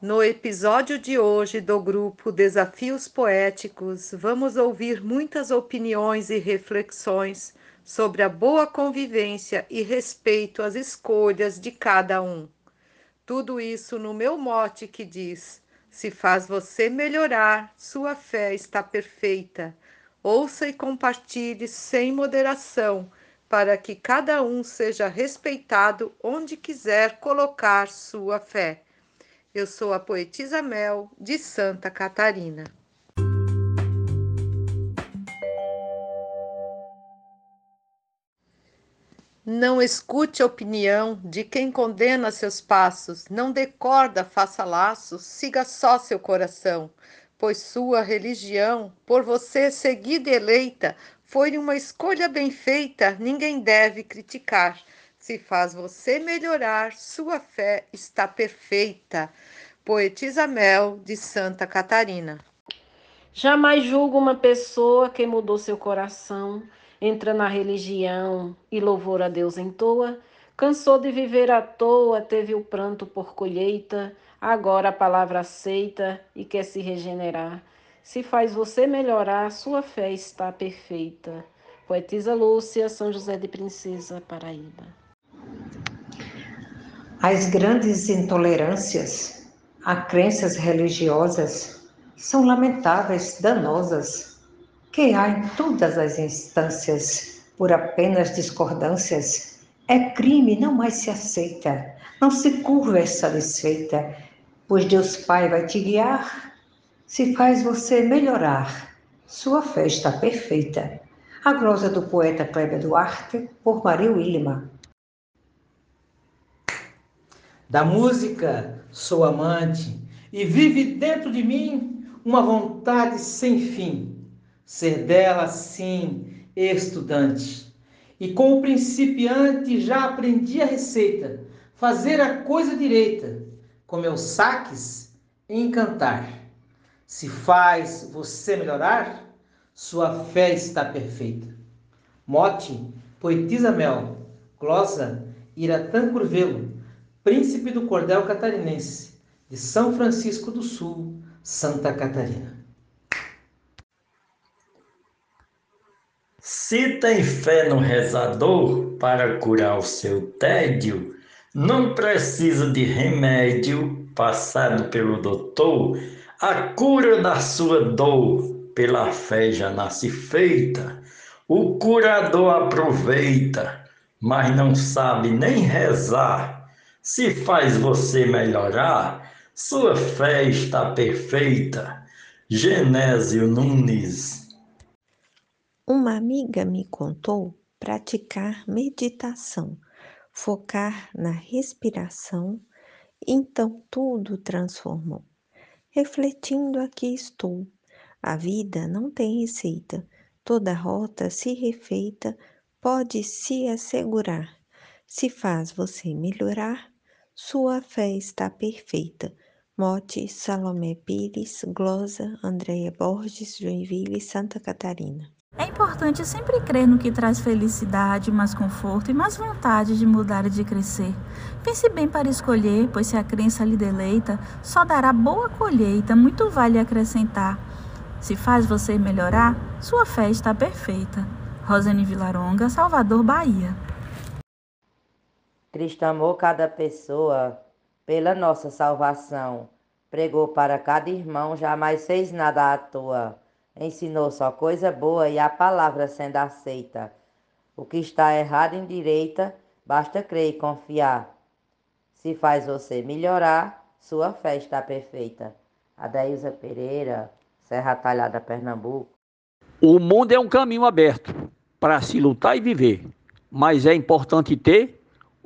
No episódio de hoje do grupo Desafios Poéticos, vamos ouvir muitas opiniões e reflexões sobre a boa convivência e respeito às escolhas de cada um. Tudo isso no meu mote que diz: se faz você melhorar, sua fé está perfeita. Ouça e compartilhe sem moderação, para que cada um seja respeitado onde quiser colocar sua fé. Eu sou a poetisa Mel, de Santa Catarina. Não escute a opinião de quem condena seus passos, não dê corda, faça laços, siga só seu coração, pois sua religião, por você seguida e eleita, foi uma escolha bem feita, ninguém deve criticar. Se faz você melhorar, sua fé está perfeita. Poetisa Mel, de Santa Catarina. Jamais julgo uma pessoa que mudou seu coração entra na religião e louvor a Deus em toa, cansou de viver à toa, teve o pranto por colheita, agora a palavra aceita e quer se regenerar. Se faz você melhorar, sua fé está perfeita. Poetisa Lúcia, São José de Princesa, Paraíba. As grandes intolerâncias a crenças religiosas são lamentáveis, danosas que há em todas as instâncias por apenas discordâncias, é crime, não mais se aceita. Não se curva essa desfeita, pois Deus Pai vai te guiar. Se faz você melhorar, sua fé está perfeita. A glosa do poeta Kleber Duarte, por Maria Willima. Da música sou amante e vive dentro de mim uma vontade sem fim ser dela, sim, estudante. E com o principiante já aprendi a receita, fazer a coisa direita, com meus saques, encantar. Se faz você melhorar, sua fé está perfeita. Mote, poetisa Mel, glosa, Iratã Curvelo, príncipe do cordel catarinense, de São Francisco do Sul, Santa Catarina. Se tem fé no rezador para curar o seu tédio, não precisa de remédio passado pelo doutor. A cura da sua dor pela fé já nasce feita. O curador aproveita, mas não sabe nem rezar. Se faz você melhorar, sua fé está perfeita. Genésio Nunes uma amiga me contou praticar meditação, focar na respiração, então tudo transformou. Refletindo aqui estou. A vida não tem receita, toda rota se refeita pode se assegurar. Se faz você melhorar, sua fé está perfeita. Mote Salomé Pires, Glosa, Andréia Borges, Joinville, Santa Catarina. É importante sempre crer no que traz felicidade, mais conforto e mais vontade de mudar e de crescer. Pense bem para escolher, pois se a crença lhe deleita, só dará boa colheita, muito vale acrescentar. Se faz você melhorar, sua fé está perfeita. Rosane Vilaronga, Salvador, Bahia. Cristo amou cada pessoa pela nossa salvação. Pregou para cada irmão, jamais fez nada à toa ensinou só coisa boa e a palavra sendo aceita. O que está errado em direita, basta crer e confiar. Se faz você melhorar, sua fé está perfeita. Adaísa Pereira, Serra Talhada, Pernambuco. O mundo é um caminho aberto para se lutar e viver, mas é importante ter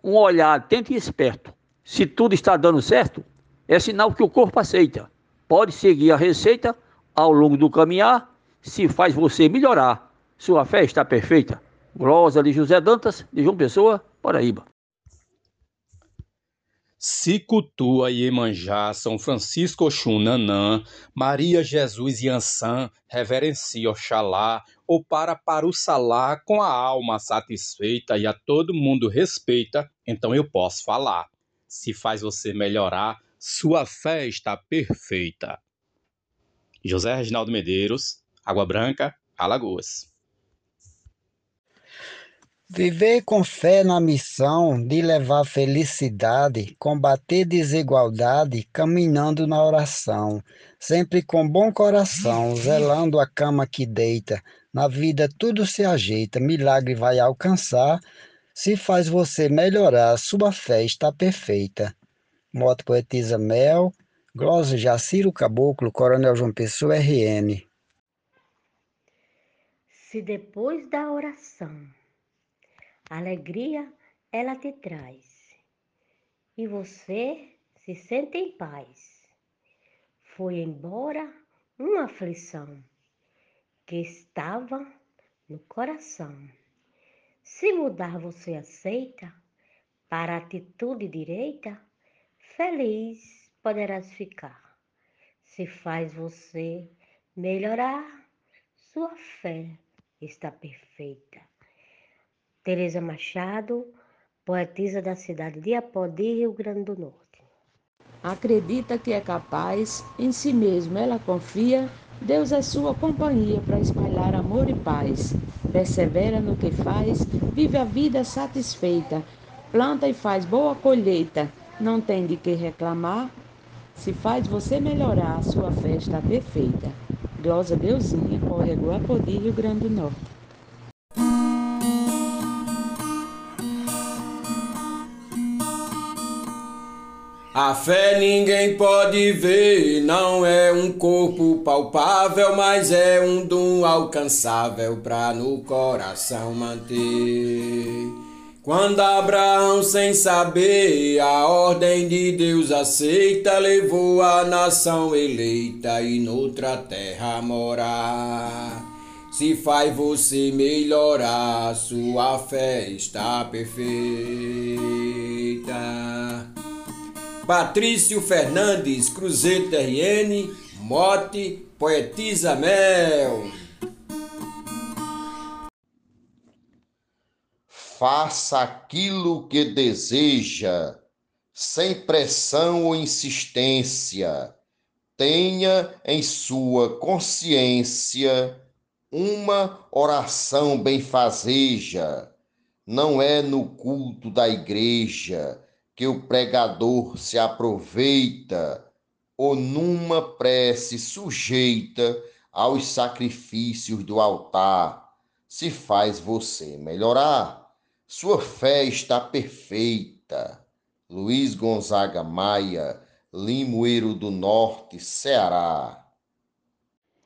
um olhar atento e esperto. Se tudo está dando certo, é sinal que o corpo aceita. Pode seguir a receita ao longo do caminhar, se faz você melhorar. Sua fé está perfeita. Glosa de José Dantas, de João Pessoa, Paraíba. Cicutua Iemanjá, São Francisco Oxunanã, Maria Jesus Yansan, reverencia Oxalá, ou para para o salá com a alma satisfeita e a todo mundo respeita, então eu posso falar. Se faz você melhorar, sua fé está perfeita. José Reginaldo Medeiros, Água Branca, Alagoas. Viver com fé na missão de levar felicidade, combater desigualdade, caminhando na oração, sempre com bom coração, zelando a cama que deita. Na vida tudo se ajeita, milagre vai alcançar. Se faz você melhorar, sua fé está perfeita. Moto Poetisa Mel, Glosa Jaciro Caboclo, Coronel João Pessoa, RN. Se depois da oração alegria ela te traz e você se sente em paz. Foi embora uma aflição que estava no coração. Se mudar você aceita para a atitude direita, feliz poderás ficar. Se faz você melhorar, sua fé está perfeita. Tereza Machado, poetisa da cidade de Apodi, Rio Grande do Norte. Acredita que é capaz, em si mesmo ela confia, Deus é sua companhia para espalhar amor e paz. Persevera no que faz, vive a vida satisfeita, planta e faz boa colheita, não tem de que reclamar. Se faz você melhorar, sua festa perfeita. Glosa Deusinha, Córrego Apodi, Rio Grande do Norte. A fé ninguém pode ver, não é um corpo palpável, mas é um dom alcançável para no coração manter. Quando Abraão, sem saber a ordem de Deus aceita, levou a nação eleita e noutra terra morar. Se faz você melhorar, sua fé está perfeita. Patrício Fernandes, Cruzeta RN, Mote, Poetisa Mel. Faça aquilo que deseja, sem pressão ou insistência. Tenha em sua consciência uma oração benfazeja. Não é no culto da igreja que o pregador se aproveita ou numa prece sujeita aos sacrifícios do altar, se faz você melhorar. Sua fé está perfeita. Luiz Gonzaga Maia, Limoeiro do Norte, Ceará.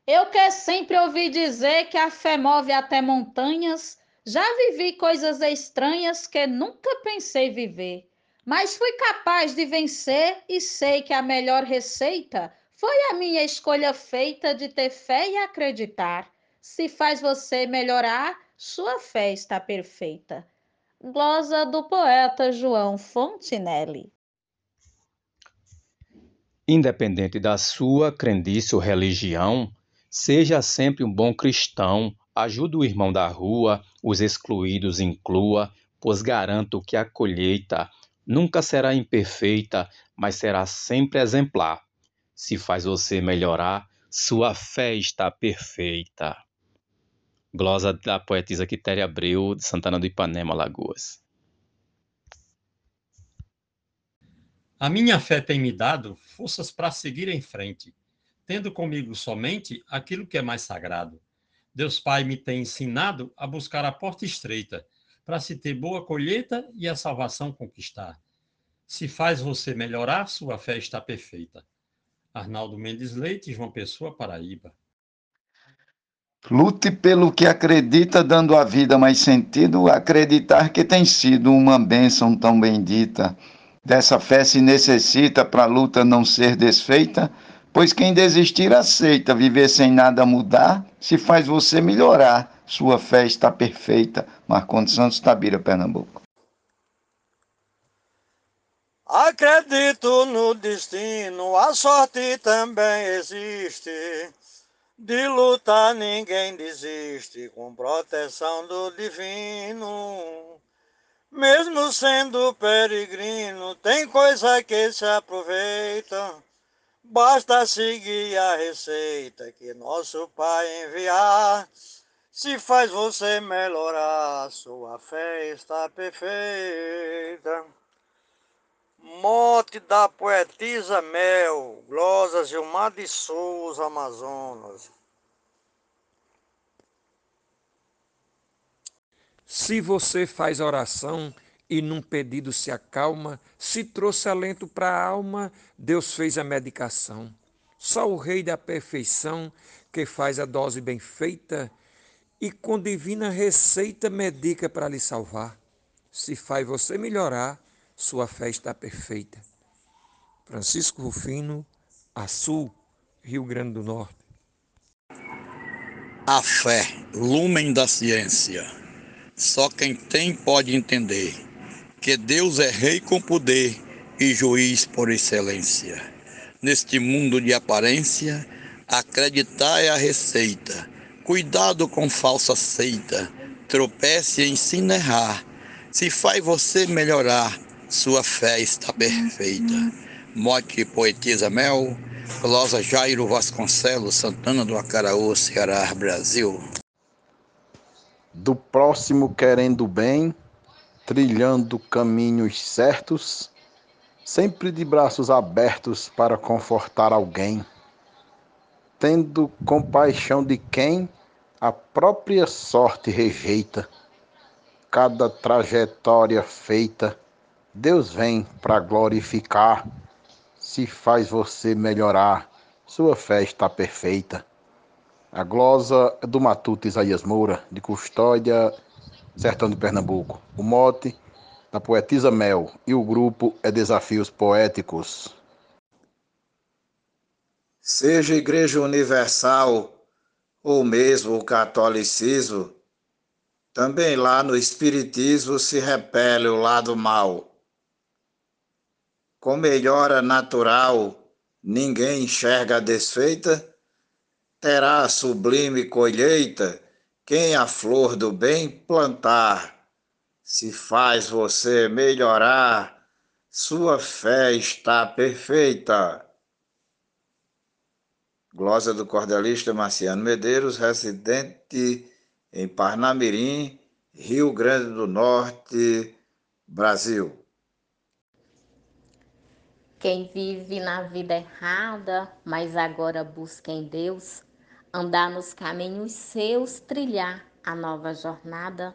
Eu que sempre ouvi dizer que a fé move até montanhas, já vivi coisas estranhas que nunca pensei viver mas fui capaz de vencer e sei que a melhor receita foi a minha escolha feita de ter fé e acreditar. Se faz você melhorar, sua fé está perfeita. Glosa do poeta João Fontinelli. Independente da sua crendice ou religião, seja sempre um bom cristão, ajude o irmão da rua, os excluídos inclua, pois garanto que a colheita Nunca será imperfeita, mas será sempre exemplar. Se faz você melhorar, sua fé está perfeita. Glosa da poetisa Quitéria Abreu, de Santana do Ipanema, Lagoas. A minha fé tem me dado forças para seguir em frente, tendo comigo somente aquilo que é mais sagrado. Deus Pai me tem ensinado a buscar a porta estreita, para se ter boa colheita e a salvação conquistar. Se faz você melhorar, sua fé está perfeita. Arnaldo Mendes Leite, João Pessoa, Paraíba. Lute pelo que acredita, dando à vida mais sentido, acreditar que tem sido uma bênção tão bendita. Dessa fé se necessita para a luta não ser desfeita, pois quem desistir aceita viver sem nada mudar, se faz você melhorar, sua fé está perfeita. Marcondes Santos Tabira, Pernambuco. Acredito no destino, a sorte também existe. De lutar ninguém desiste, com proteção do divino. Mesmo sendo peregrino, tem coisa que se aproveita. Basta seguir a receita que nosso Pai enviar. Se faz você melhorar, sua fé está perfeita. Mote da poetisa Mel, Glosa Gilmar de Souza, Amazonas. Se você faz oração e num pedido se acalma, se trouxe alento para a alma, Deus fez a medicação. Só o Rei da perfeição, que faz a dose bem feita e com divina receita medica para lhe salvar. Se faz você melhorar, sua fé está perfeita. Francisco Rufino, Açu, Rio Grande do Norte. A fé, lumen da ciência só quem tem pode entender que Deus é rei com poder e juiz por excelência. Neste mundo de aparência, acreditar é a receita. Cuidado com falsa seita. Tropece e ensina a errar. Se faz você melhorar, sua fé está perfeita. Mote poetisa Mel, Closa Jairo Vasconcelos, Santana do Acaraú, Ceará, Brasil do próximo querendo bem, trilhando caminhos certos, sempre de braços abertos para confortar alguém, tendo compaixão de quem a própria sorte rejeita. Cada trajetória feita, Deus vem para glorificar. Se faz você melhorar, sua fé está perfeita. A glosa do Matuto Isaías Moura, de Custódia, Sertão de Pernambuco. O mote da poetisa Mel e o grupo é Desafios Poéticos. Seja Igreja Universal ou mesmo o catolicismo, também lá no Espiritismo se repele o lado mal. Com melhora natural, ninguém enxerga a desfeita terá sublime colheita quem a flor do bem plantar. Se faz você melhorar, sua fé está perfeita. Glosa do cordelista Marciano Medeiros, residente em Parnamirim, Rio Grande do Norte, Brasil. Quem vive na vida errada, mas agora busca em Deus, andar nos caminhos seus, trilhar a nova jornada.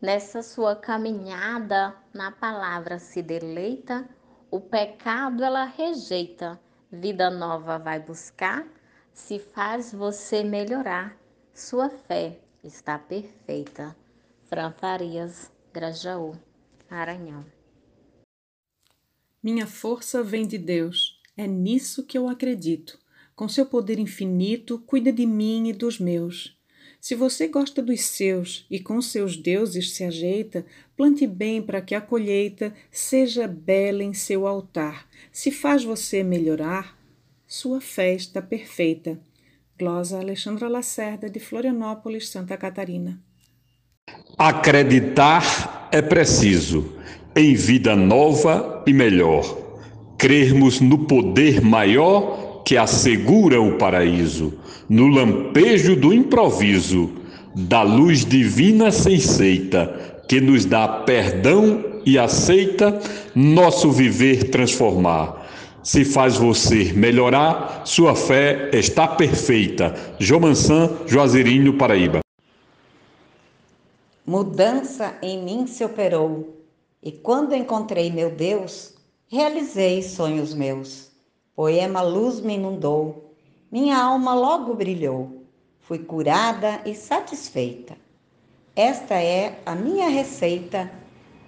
Nessa sua caminhada, na palavra se deleita, o pecado ela rejeita, vida nova vai buscar, se faz você melhorar, sua fé está perfeita. Fran Farias, Grajaú, Maranhão. Minha força vem de Deus, é nisso que eu acredito. Com seu poder infinito, cuida de mim e dos meus. Se você gosta dos seus e com seus deuses se ajeita, plante bem para que a colheita seja bela em seu altar. Se faz você melhorar, sua fé está perfeita. Glosa Alexandra Lacerda, de Florianópolis, Santa Catarina. Acreditar é preciso em vida nova e melhor. Crermos no poder maior que assegura o paraíso, no lampejo do improviso, da luz divina senseita, que nos dá perdão e aceita nosso viver transformar. Se faz você melhorar, sua fé está perfeita. Jomansan, Juazeirinho, Paraíba. Mudança em mim se operou, e quando encontrei meu Deus, realizei sonhos meus. Poema Luz me inundou, minha alma logo brilhou, fui curada e satisfeita. Esta é a minha receita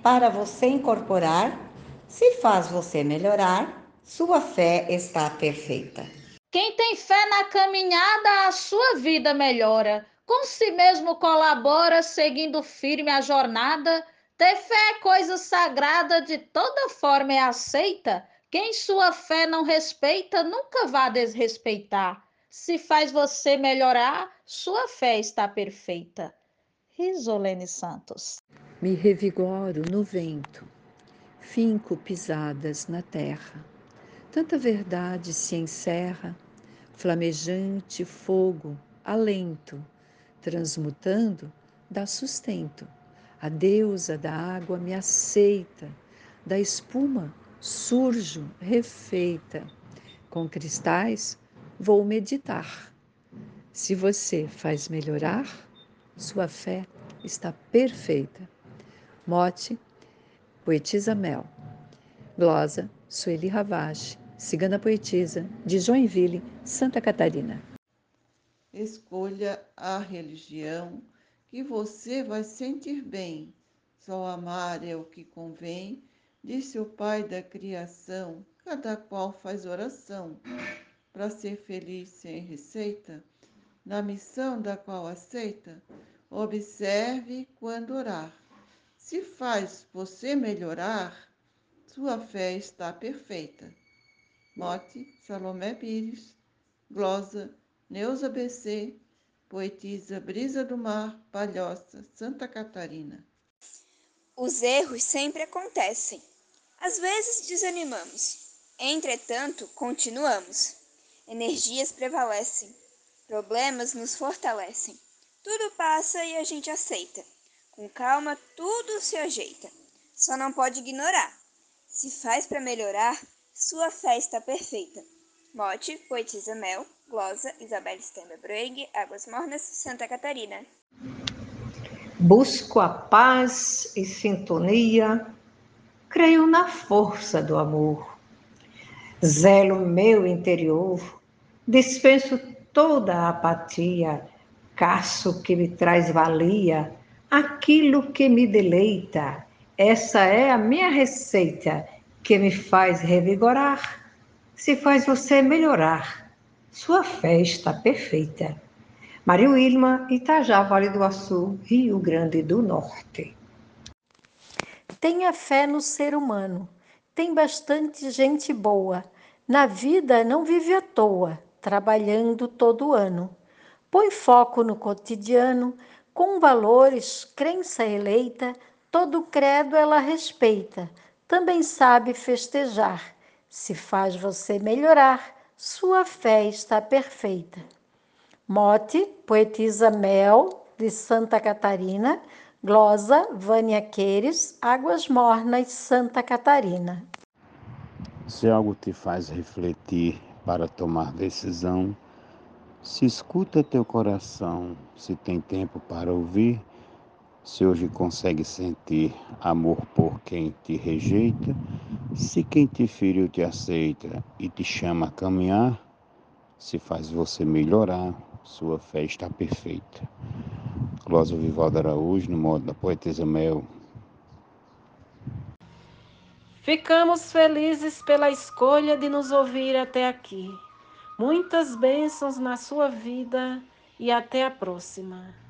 para você incorporar. Se faz você melhorar, sua fé está perfeita. Quem tem fé na caminhada, a sua vida melhora. Com si mesmo colabora, seguindo firme a jornada. Ter fé é coisa sagrada, de toda forma é aceita. Quem sua fé não respeita, nunca vá desrespeitar. Se faz você melhorar, sua fé está perfeita. Risolene Santos. Me revigoro no vento, finco pisadas na terra. Tanta verdade se encerra, flamejante fogo, alento, transmutando, dá sustento. A deusa da água me aceita, da espuma surjo refeita. Com cristais vou meditar. Se você faz melhorar, sua fé está perfeita. Mote, poetisa Mel. Glosa, Sueli Ravache, cigana poetisa, de Joinville, Santa Catarina. Escolha a religião que você vai sentir bem. Só amar é o que convém, disse o Pai da criação. Cada qual faz oração para ser feliz sem receita, na missão da qual aceita. Observe quando orar. Se faz você melhorar, sua fé está perfeita. Mote Salomé Pires, glosa Neuza BC, poetisa Brisa do Mar, Palhoça, Santa Catarina. Os erros sempre acontecem. Às vezes desanimamos. Entretanto, continuamos. Energias prevalecem. Problemas nos fortalecem. Tudo passa e a gente aceita. Com calma, tudo se ajeita. Só não pode ignorar. Se faz para melhorar, sua fé está perfeita. Mote, poetisa Mel, glosa Isabel Stember Brueg, Águas Mornas, Santa Catarina. Busco a paz e sintonia, creio na força do amor. Zelo meu interior, dispenso toda a apatia, caço que me traz valia, aquilo que me deleita. Essa é a minha receita que me faz revigorar, se faz você melhorar. Sua fé está perfeita. Maria Wilma, Itajá, Vale do Açu, Rio Grande do Norte. Tenha fé no ser humano. Tem bastante gente boa. Na vida não vive à toa, trabalhando todo ano. Põe foco no cotidiano, com valores, crença eleita, todo credo ela respeita. Também sabe festejar. Se faz você melhorar, sua fé está perfeita. Mote, poetisa Mel, de Santa Catarina, glosa Vânia Queires, Águas Mornas, Santa Catarina. Se algo te faz refletir para tomar decisão, se escuta teu coração, se tem tempo para ouvir, se hoje consegue sentir amor por quem te rejeita, se quem te feriu te aceita e te chama a caminhar, se faz você melhorar, sua fé está perfeita. Clóvis Vivaldo Araújo, no modo da poetisa Mel. Ficamos felizes pela escolha de nos ouvir até aqui. Muitas bênçãos na sua vida e até a próxima.